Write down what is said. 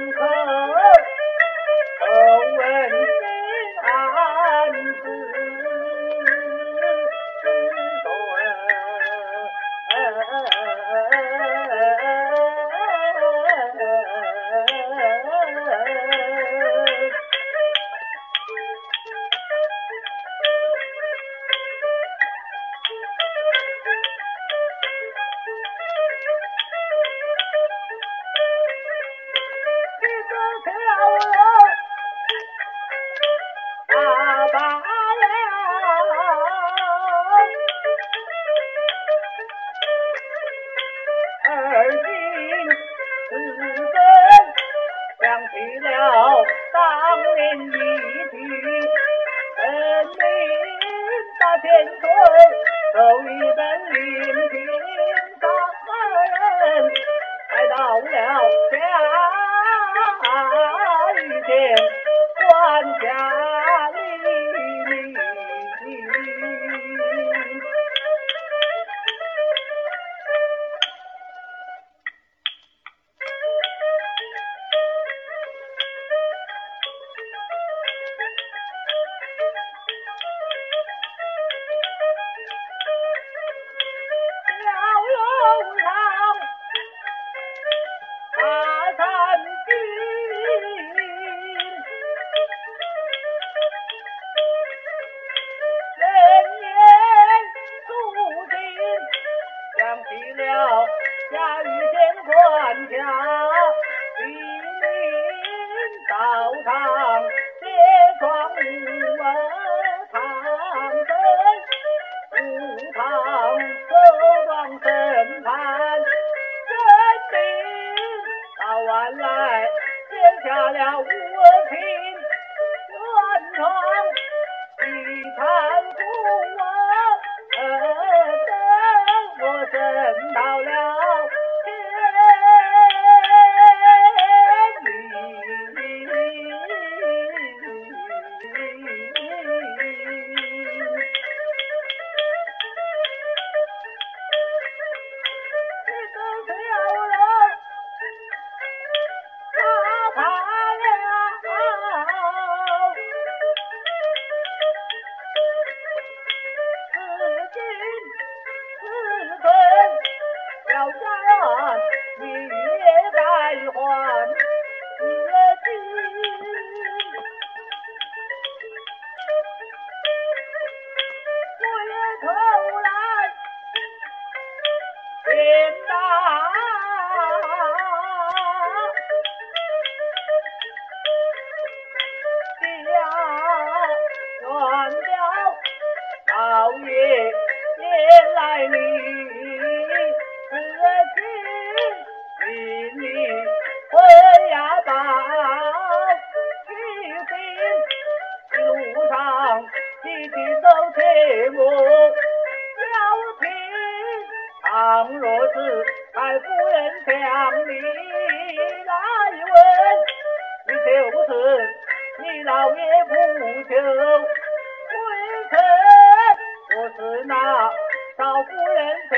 Thank you. 下雨见官家，兵临道场，揭窗无儿唐僧，无旁守庄审判，真兵到晚来，写下了无情天大了老爷先来你父亲命你回呀到西京路上你必走且莫倘若是太夫人向你来问，你就是你老爷不求归臣。若是那少夫人向